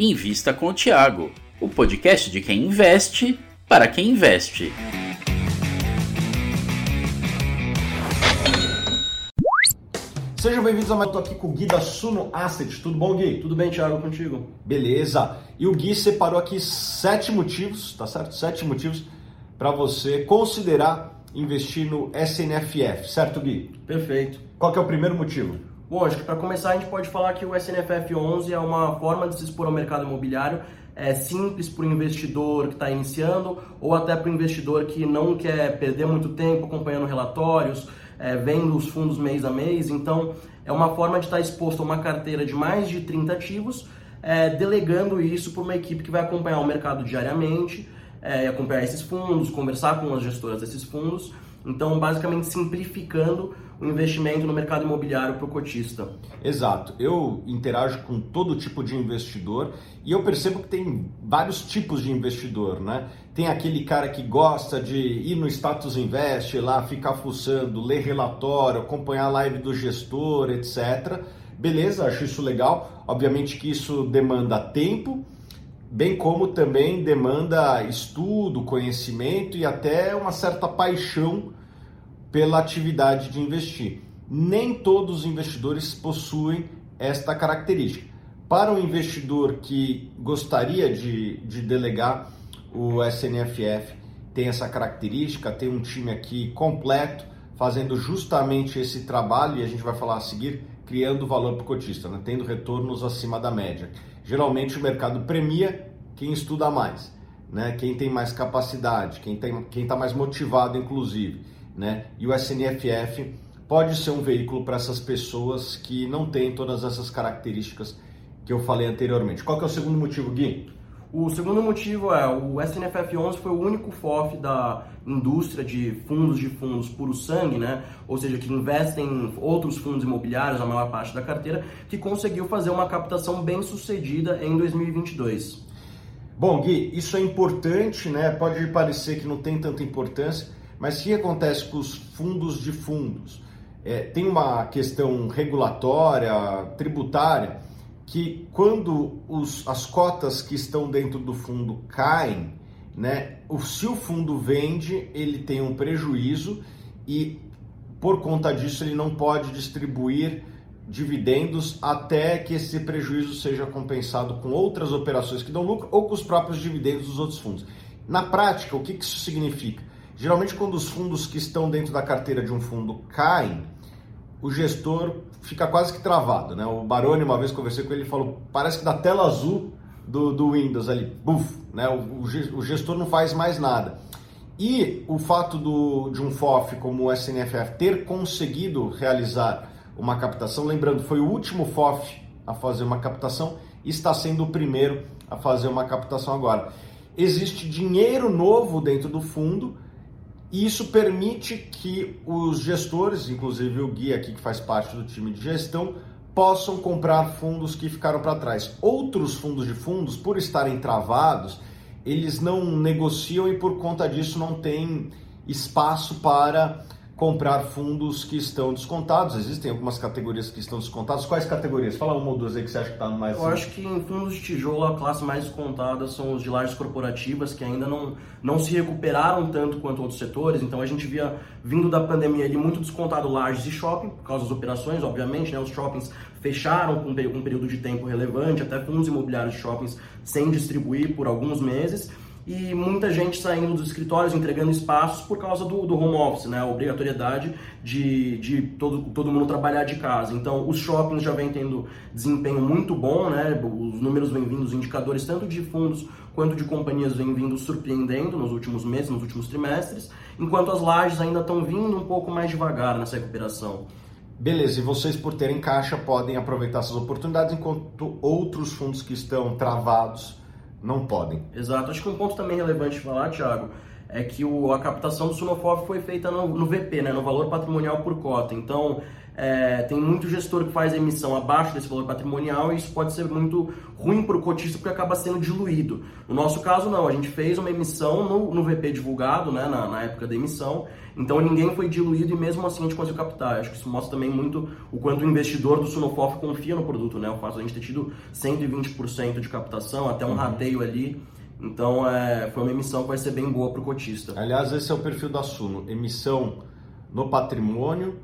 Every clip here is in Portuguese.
Invista com o Tiago, o podcast de quem investe para quem investe. Sejam bem-vindos a mais. Estou aqui com o Gui da Suno Asset. Tudo bom, Gui? Tudo bem, Thiago, contigo? Beleza. E o Gui separou aqui sete motivos, tá certo? Sete motivos para você considerar investir no SNFF, certo, Gui? Perfeito. Qual que é o primeiro motivo? Bom, acho que para começar a gente pode falar que o SNFF 11 é uma forma de se expor ao mercado imobiliário é simples para o investidor que está iniciando ou até para o investidor que não quer perder muito tempo acompanhando relatórios, é, vendo os fundos mês a mês. Então, é uma forma de estar exposto a uma carteira de mais de 30 ativos, é, delegando isso para uma equipe que vai acompanhar o mercado diariamente, é, acompanhar esses fundos, conversar com as gestoras desses fundos. Então, basicamente simplificando o investimento no mercado imobiliário para o cotista. Exato. Eu interajo com todo tipo de investidor e eu percebo que tem vários tipos de investidor, né? Tem aquele cara que gosta de ir no Status Invest, lá ficar fuçando, ler relatório, acompanhar a live do gestor, etc. Beleza, acho isso legal. Obviamente que isso demanda tempo, bem como também demanda estudo, conhecimento e até uma certa paixão pela atividade de investir. Nem todos os investidores possuem esta característica. Para um investidor que gostaria de, de delegar o SNFF, tem essa característica, tem um time aqui completo fazendo justamente esse trabalho e a gente vai falar a seguir, criando valor para o cotista, né? tendo retornos acima da média. Geralmente o mercado premia quem estuda mais, né? quem tem mais capacidade, quem está quem tá mais motivado, inclusive né? E o SNFF pode ser um veículo para essas pessoas que não têm todas essas características que eu falei anteriormente. Qual que é o segundo motivo, Gui? O segundo motivo é o SNFF 11 foi o único FOF da indústria de fundos de fundos puro sangue, né? Ou seja, que investem em outros fundos imobiliários, a maior parte da carteira, que conseguiu fazer uma captação bem sucedida em 2022. Bom, Gui, isso é importante, né? Pode parecer que não tem tanta importância, mas o que acontece com os fundos de fundos? É, tem uma questão regulatória, tributária, que quando os, as cotas que estão dentro do fundo caem, né, o, se o fundo vende, ele tem um prejuízo e por conta disso ele não pode distribuir dividendos até que esse prejuízo seja compensado com outras operações que dão lucro ou com os próprios dividendos dos outros fundos. Na prática, o que isso significa? Geralmente, quando os fundos que estão dentro da carteira de um fundo caem, o gestor fica quase que travado. Né? O Baroni, uma vez conversei com ele, ele falou: parece que da tela azul do, do Windows ali, buf, né? O, o, gestor não faz mais nada. E o fato do, de um FOF como o SNFF ter conseguido realizar uma captação, lembrando, foi o último FOF a fazer uma captação está sendo o primeiro a fazer uma captação agora. Existe dinheiro novo dentro do fundo e isso permite que os gestores, inclusive o guia aqui que faz parte do time de gestão, possam comprar fundos que ficaram para trás. Outros fundos de fundos, por estarem travados, eles não negociam e por conta disso não tem espaço para comprar fundos que estão descontados. Existem algumas categorias que estão descontadas. Quais categorias? Fala uma ou duas aí que você acha que está mais. Eu acho que em fundos de tijolo a classe mais descontada são os de lajes corporativas, que ainda não, não se recuperaram tanto quanto outros setores. Então a gente via, vindo da pandemia, ali muito descontado lajes e shopping, por causa das operações, obviamente, né? Os shoppings fecharam com um período de tempo relevante, até fundos imobiliários de shoppings sem distribuir por alguns meses e muita gente saindo dos escritórios, entregando espaços por causa do, do home office, né? A obrigatoriedade de, de todo, todo mundo trabalhar de casa. Então, os shoppings já vêm tendo desempenho muito bom, né? Os números vêm vindo, os indicadores tanto de fundos quanto de companhias vêm vindo surpreendendo nos últimos meses, nos últimos trimestres, enquanto as lajes ainda estão vindo um pouco mais devagar nessa recuperação. Beleza, e vocês por terem caixa podem aproveitar essas oportunidades enquanto outros fundos que estão travados não podem. Exato. Acho que um ponto também relevante falar, Thiago, é que o, a captação do Sunofof foi feita no, no, VP, né, no valor patrimonial por cota. Então, é, tem muito gestor que faz emissão abaixo desse valor patrimonial e isso pode ser muito ruim para o cotista porque acaba sendo diluído. No nosso caso, não, a gente fez uma emissão no, no VP divulgado, né, na, na, época da emissão, então ninguém foi diluído e mesmo assim a gente conseguiu captar. Acho que isso mostra também muito o quanto o investidor do Sunofof confia no produto, né, o fato de a gente ter tido 120% de captação, até um uhum. rateio ali. Então, é, foi uma emissão que vai ser bem boa para o cotista. Aliás, esse é o perfil da Suno. Emissão no patrimônio,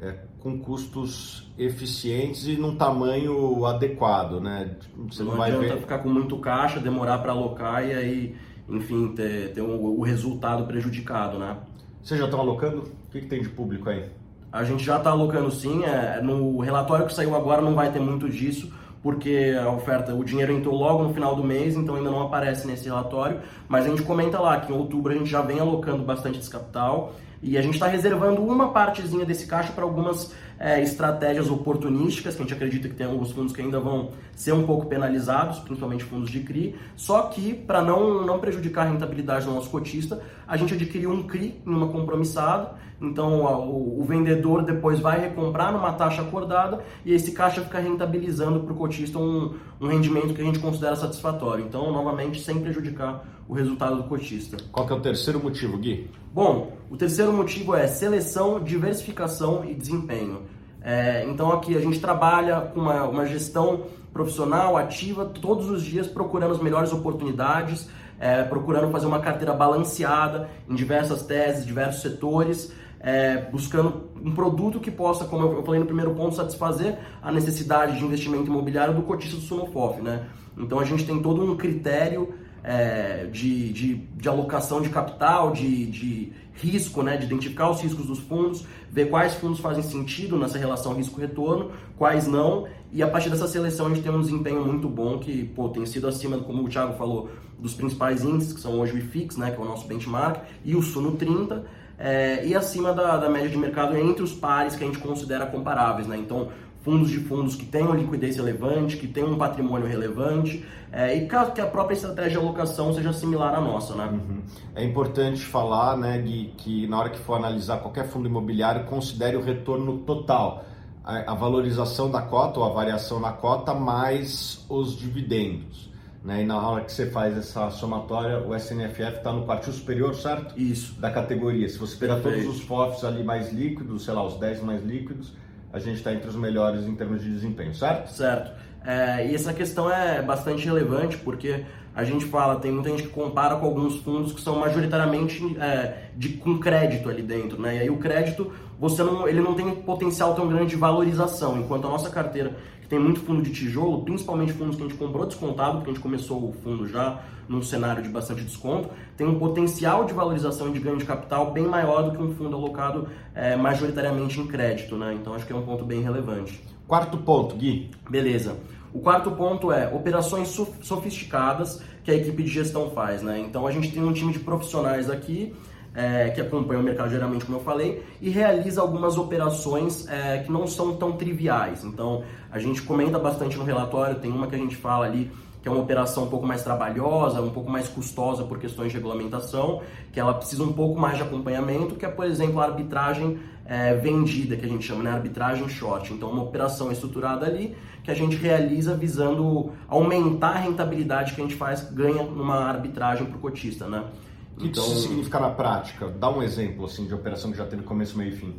é, com custos eficientes e num tamanho adequado, né? Você não, não vai adianta ver... ficar com muito caixa, demorar para alocar e aí, enfim, ter, ter um, o resultado prejudicado, né? Vocês já estão alocando? O que, que tem de público aí? A gente já está alocando sim. É, no relatório que saiu agora não vai ter muito disso, porque a oferta, o dinheiro entrou logo no final do mês, então ainda não aparece nesse relatório. Mas a gente comenta lá que em outubro a gente já vem alocando bastante desse capital e a gente está reservando uma partezinha desse caixa para algumas é, estratégias oportunísticas, que a gente acredita que tem alguns fundos que ainda vão ser um pouco penalizados, principalmente fundos de CRI. Só que, para não, não prejudicar a rentabilidade do nosso cotista, a gente adquiriu um CRI em uma compromissada. Então, o, o vendedor depois vai recomprar numa taxa acordada e esse caixa fica rentabilizando para o cotista um, um rendimento que a gente considera satisfatório. Então, novamente, sem prejudicar o resultado do cotista. Qual que é o terceiro motivo, Gui? Bom, o terceiro motivo é seleção, diversificação e desempenho. É, então aqui a gente trabalha com uma, uma, gestão profissional ativa todos os dias procurando as melhores oportunidades, é, procurando fazer uma carteira balanceada em diversas teses, diversos setores, é, buscando um produto que possa, como eu falei no primeiro ponto, satisfazer a necessidade de investimento imobiliário do cotista do Sunofof, né? Então a gente tem todo um critério é, de, de, de, alocação de capital, de, de risco, né, de identificar os riscos dos fundos, ver quais fundos fazem sentido nessa relação risco-retorno, quais não, e a partir dessa seleção a gente tem um desempenho muito bom que pô, tem sido acima, como o Thiago falou, dos principais índices, que são hoje o IFIX, né, que é o nosso benchmark, e o Suno 30, é, e acima da, da média de mercado entre os pares que a gente considera comparáveis. Né? Então, fundos de fundos que tenham liquidez relevante, que tenham um patrimônio relevante é, e que a, que a, própria estratégia de alocação seja similar à nossa, né? Uhum. É importante falar, né, Gui, que na hora que for analisar qualquer fundo imobiliário, considere o retorno total, a, a valorização da cota ou a variação na cota mais os dividendos. Né? E na hora que você faz essa somatória, o SNFF está no quartil superior, certo? Isso. Da categoria. Se você pegar todos os FOFs ali mais líquidos, sei lá, os 10 mais líquidos, a gente está entre os melhores em termos de desempenho, certo? Certo. É, e essa questão é bastante relevante porque a gente fala, tem muita gente que compara com alguns fundos que são majoritariamente é, de, com crédito ali dentro, né? E aí o crédito, você não, ele não tem potencial tão grande de valorização, enquanto a nossa carteira, tem muito fundo de tijolo, principalmente fundos que a gente comprou descontado, porque a gente começou o fundo já num cenário de bastante desconto, tem um potencial de valorização e de ganho de capital bem maior do que um fundo alocado é, majoritariamente em crédito, né? Então acho que é um ponto bem relevante. Quarto ponto, Gui. Beleza. O quarto ponto é operações sofisticadas que a equipe de gestão faz, né? Então a gente tem um time de profissionais aqui é, que acompanha o mercado geralmente, como eu falei, e realiza algumas operações é, que não são tão triviais. Então a gente comenta bastante no relatório, tem uma que a gente fala ali que é uma operação um pouco mais trabalhosa, um pouco mais custosa por questões de regulamentação, que ela precisa um pouco mais de acompanhamento, que é, por exemplo, a arbitragem é, vendida, que a gente chama, né? arbitragem short. Então, uma operação estruturada ali que a gente realiza visando aumentar a rentabilidade que a gente faz, ganha numa arbitragem para o cotista, né? O que então, isso significa na prática? Dá um exemplo assim de operação que já teve começo, meio e fim.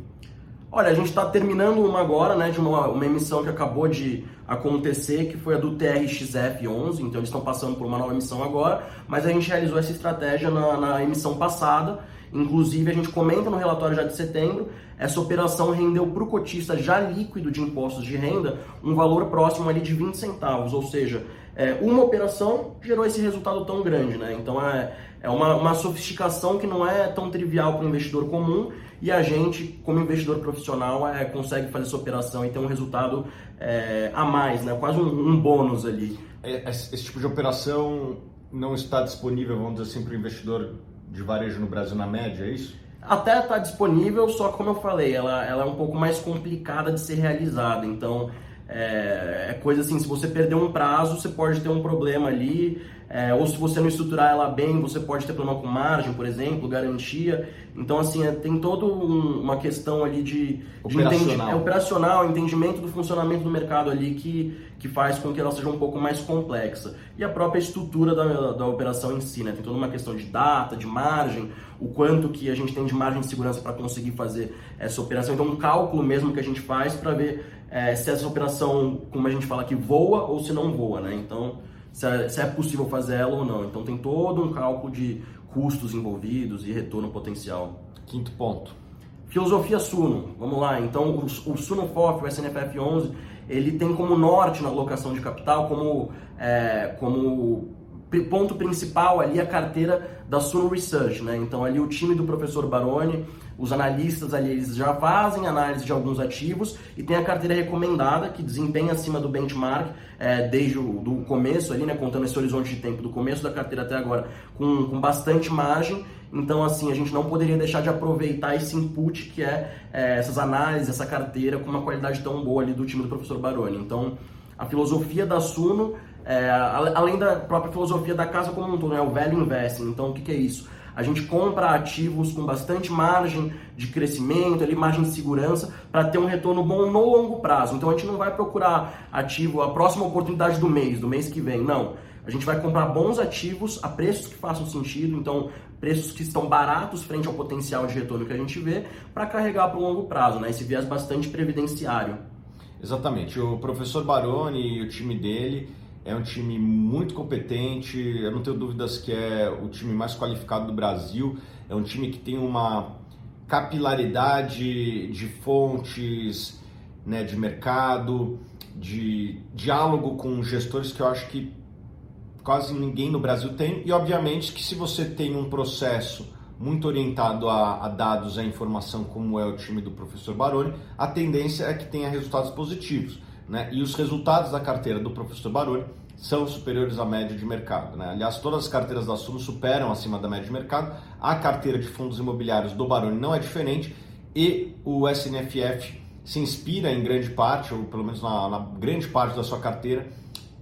Olha, a gente está terminando uma agora, né, de uma, uma emissão que acabou de acontecer, que foi a do TRXF11, então eles estão passando por uma nova emissão agora, mas a gente realizou essa estratégia na, na emissão passada, inclusive a gente comenta no relatório já de setembro, essa operação rendeu para o cotista já líquido de impostos de renda um valor próximo ali de 20 centavos, ou seja, é, uma operação gerou esse resultado tão grande, né? Então é, é uma, uma sofisticação que não é tão trivial para o investidor comum e a gente, como investidor profissional, é, consegue fazer essa operação e ter um resultado é, a mais, né? quase um, um bônus ali. É, esse, tipo de operação não está disponível, vamos dizer assim, para o investidor de varejo no Brasil na média, é isso? Até está disponível, só como eu falei, ela, ela é um pouco mais complicada de ser realizada. Então, é, é coisa assim, se você perder um prazo, você pode ter um problema ali, é, ou se você não estruturar ela bem, você pode ter problema com margem, por exemplo, garantia. Então, assim, é, tem toda um, uma questão ali de, de operacional. é, operacional, entendimento do funcionamento do mercado ali que, que faz com que ela seja um pouco mais complexa. E a própria estrutura da, da operação em si, né? Tem toda uma questão de data, de margem, o quanto que a gente tem de margem de segurança para conseguir fazer essa operação. Então, um cálculo mesmo que a gente faz para ver é, se essa operação, como a gente fala aqui, voa ou se não voa, né? Então, se é, se é possível fazer ela ou não. Então tem todo um cálculo de custos envolvidos e retorno potencial. Quinto ponto. Filosofia Suno, vamos lá. Então o, o Suno FOF, o SNFF 11, ele tem como norte na alocação de capital, como, é, como ponto principal ali a carteira da Suno Research, né? Então ali o time do professor Baroni, os analistas ali eles já fazem análise de alguns ativos e tem a carteira recomendada que desempenha acima do benchmark é, desde o do começo ali, né? Contando esse horizonte de tempo do começo da carteira até agora com, com bastante margem. Então, assim, a gente não poderia deixar de aproveitar esse input que é, é essas análises, essa carteira com uma qualidade tão boa ali do time do professor Baroni. Então, a filosofia da Suno é, além da própria filosofia da casa como um todo, né? o value investing. Então, o que, que é isso? A gente compra ativos com bastante margem de crescimento, ali, margem de segurança, para ter um retorno bom no longo prazo. Então a gente não vai procurar ativo, a próxima oportunidade do mês, do mês que vem, não. A gente vai comprar bons ativos a preços que façam sentido, então preços que estão baratos frente ao potencial de retorno que a gente vê, para carregar para o longo prazo, né? esse viés bastante previdenciário. Exatamente. O professor Baroni e o time dele é um time muito competente, eu não tenho dúvidas que é o time mais qualificado do Brasil. É um time que tem uma capilaridade de fontes, né, de mercado, de diálogo com gestores que eu acho que quase ninguém no Brasil tem. E obviamente que se você tem um processo muito orientado a, a, dados, a informação, como é o time do professor Baroni, a tendência é que tenha resultados positivos. Né? E os resultados da carteira do professor Baroni são superiores à média de mercado. Né? Aliás, todas as carteiras da Suno superam acima da média de mercado. A carteira de fundos imobiliários do Baroni não é diferente e o SNFF se inspira em grande parte, ou pelo menos na, na grande parte da sua carteira,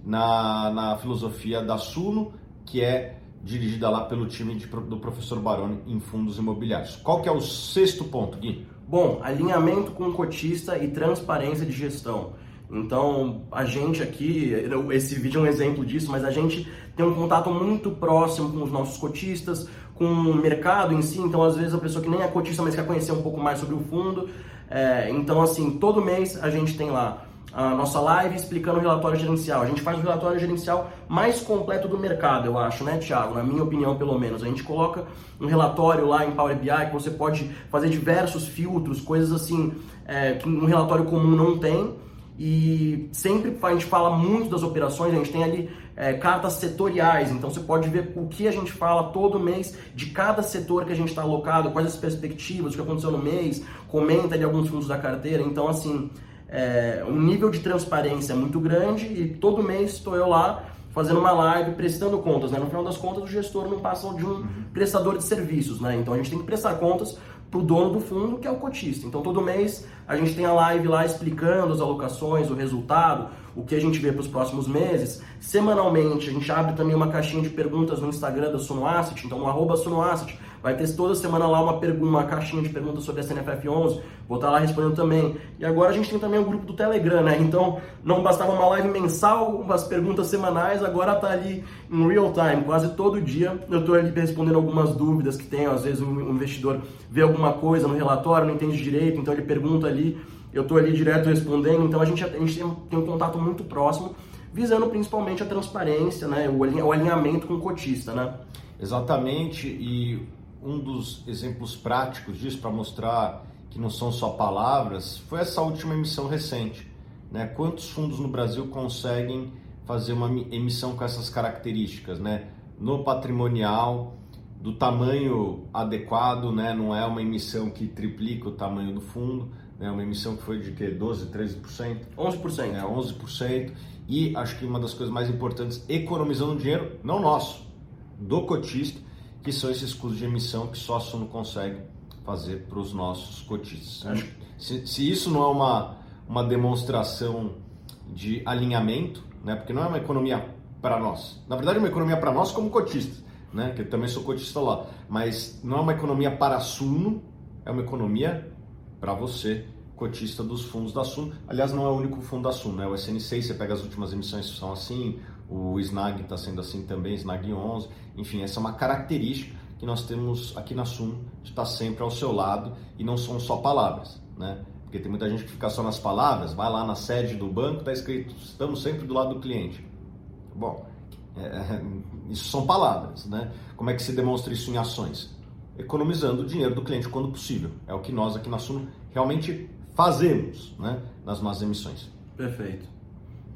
na, na filosofia da Suno, que é dirigida lá pelo time de, do professor Baroni em fundos imobiliários. Qual que é o sexto ponto, Gui? Bom, alinhamento com o cotista e transparência de gestão. Então, a gente aqui, esse vídeo é um exemplo disso, mas a gente tem um contato muito próximo com os nossos cotistas, com o mercado em si. Então, às vezes, a pessoa que nem é cotista, mas quer conhecer um pouco mais sobre o fundo. É, então, assim, todo mês a gente tem lá a nossa live explicando o relatório gerencial. A gente faz o relatório gerencial mais completo do mercado, eu acho, né, Thiago? Na minha opinião, pelo menos. A gente coloca um relatório lá em Power BI que você pode fazer diversos filtros, coisas assim é, que um relatório comum não tem. E sempre a gente fala muito das operações, a gente tem ali é, cartas setoriais, então você pode ver o que a gente fala todo mês de cada setor que a gente está alocado, quais as perspectivas, o que aconteceu no mês, comenta ali alguns fundos da carteira. Então, assim, é, um nível de transparência muito grande e todo mês estou eu lá fazendo uma live, prestando contas. Né? No final das contas, o gestor não passa de um uhum. prestador de serviços, né? então a gente tem que prestar contas para o dono do fundo, que é o cotista. Então, todo mês a gente tem a live lá explicando as alocações, o resultado, o que a gente vê para os próximos meses. Semanalmente, a gente abre também uma caixinha de perguntas no Instagram da Sunoasset, então no arroba Sunoasset, vai ter toda semana lá uma, uma caixinha de perguntas sobre a SNFF 11, vou estar tá lá respondendo também. E agora a gente tem também o grupo do Telegram, né? Então, não bastava uma live mensal, umas perguntas semanais, agora tá ali em real time, quase todo dia. Eu estou ali respondendo algumas dúvidas que tem, às vezes um investidor vê alguma coisa no relatório, não entende direito, então ele pergunta ali. Eu estou ali direto respondendo, então a gente, a gente tem, tem um contato muito próximo, visando principalmente a transparência, né, o alinhamento com o cotista, né? Exatamente, e um dos exemplos práticos disso para mostrar que não são só palavras foi essa última emissão recente. Né? Quantos fundos no Brasil conseguem fazer uma emissão com essas características, né? No patrimonial, do tamanho adequado, né? Não é uma emissão que triplica o tamanho do fundo, né? Uma emissão que foi de que 12, 13%, 11%, é 11%. E acho que uma das coisas mais importantes, economizando dinheiro, não nosso, do cotista, que são esses custos de emissão que só a Suno consegue fazer para os nossos cotistas. Acho que se, se, isso não é uma, uma demonstração de alinhamento, né? Porque não é uma economia para nós. Na verdade, é uma economia para nós como cotistas, né? Que eu também sou cotista lá. Mas não é uma economia para a Suno, é uma economia para você, cotista dos fundos da Suno. Aliás, não é o único fundo da Suno, né? O SN6, você pega as últimas emissões são assim, o Snag está sendo assim também, Snag 11. Enfim, essa é uma característica que nós temos aqui na de estar sempre ao seu lado e não são só palavras, né? Porque tem muita gente que fica só nas palavras, vai lá na sede do banco, está escrito, estamos sempre do lado do cliente. Bom, é, é, isso são palavras, né? Como é que se demonstra isso em ações? Economizando o dinheiro do cliente quando possível. É o que nós aqui na Suno realmente fazemos, né? Nas nossas emissões. Perfeito.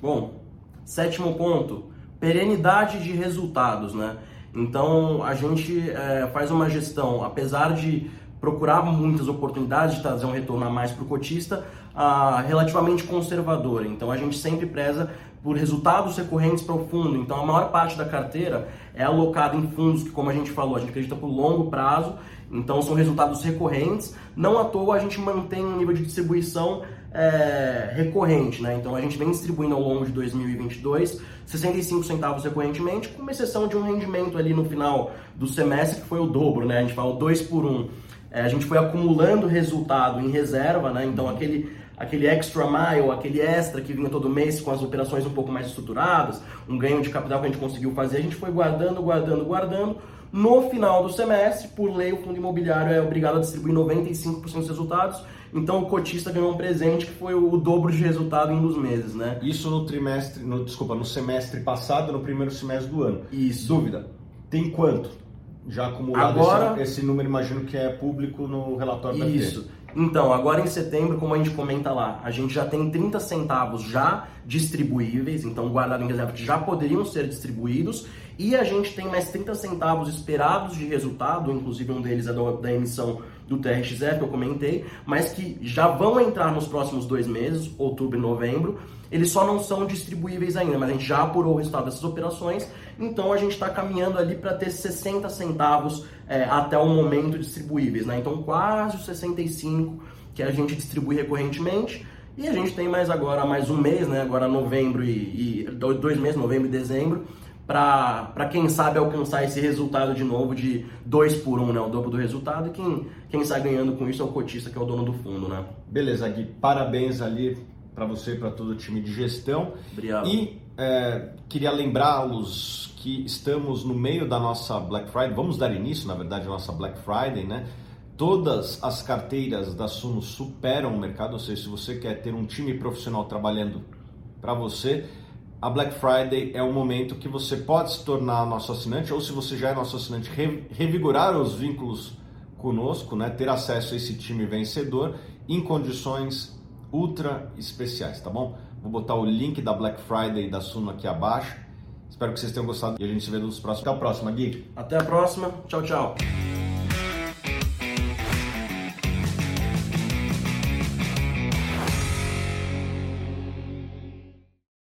Bom, sétimo ponto, perenidade de resultados, né? Então a gente é, faz uma gestão, apesar de procurar muitas oportunidades de trazer um retorno a mais para o cotista, ah, relativamente conservadora. Então a gente sempre preza por resultados recorrentes para o fundo. Então a maior parte da carteira é alocada em fundos que, como a gente falou, a gente acredita por longo prazo. Então são resultados recorrentes. Não à toa a gente mantém um nível de distribuição é, recorrente, né? Então a gente vem distribuindo ao longo de 2022 65 centavos recorrentemente, com exceção de um rendimento ali no final do semestre que foi o dobro, né? A gente fala 2 por 1. Um. É, a gente foi acumulando resultado em reserva, né? Então aquele aquele extra mile, aquele extra que vinha todo mês com as operações um pouco mais estruturadas, um ganho de capital que a gente conseguiu fazer, a gente foi guardando, guardando, guardando. No final do semestre, por lei, o fundo imobiliário é obrigado a distribuir 95% dos resultados então o cotista ganhou um presente que foi o dobro de resultado em um dos meses, né? Isso no trimestre, no, desculpa, no semestre passado, no primeiro semestre do ano. Isso. Dúvida. Tem quanto? Já acumulado agora, esse, esse número, imagino que é público no relatório da Isso. Então, agora em setembro, como a gente comenta lá, a gente já tem 30 centavos já distribuíveis, então guardado em reserva que já poderiam ser distribuídos, e a gente tem mais 30 centavos esperados de resultado, inclusive um deles é da, da emissão do TRXF, que eu comentei, mas que já vão entrar nos próximos dois meses, outubro e novembro. Eles só não são distribuíveis ainda, mas a gente já apurou o resultado dessas operações, então a gente está caminhando ali para ter 60 centavos é, até o momento distribuíveis, né? Então quase os 65 que a gente distribui recorrentemente. E a gente tem mais agora, mais um mês, né? Agora novembro e, e dois meses, novembro e dezembro, para quem sabe alcançar esse resultado de novo de 2 por 1, um, né? O dobro do resultado. E quem, quem sai ganhando com isso é o cotista, que é o dono do fundo, né? Beleza, Gui. Parabéns ali para você e para todo o time de gestão. Obrigado. E é, queria lembrá-los que estamos no meio da nossa Black Friday. Vamos dar início, na verdade, à nossa Black Friday, né? Todas as carteiras da Suno superam o mercado, ou seja, se você quer ter um time profissional trabalhando para você, a Black Friday é o momento que você pode se tornar nosso assinante, ou se você já é nosso assinante, revigorar os vínculos conosco, né? ter acesso a esse time vencedor em condições ultra especiais, tá bom? Vou botar o link da Black Friday da Suno aqui abaixo. Espero que vocês tenham gostado e a gente se vê nos próximos. Até a próxima, Gui. Até a próxima. Tchau, tchau.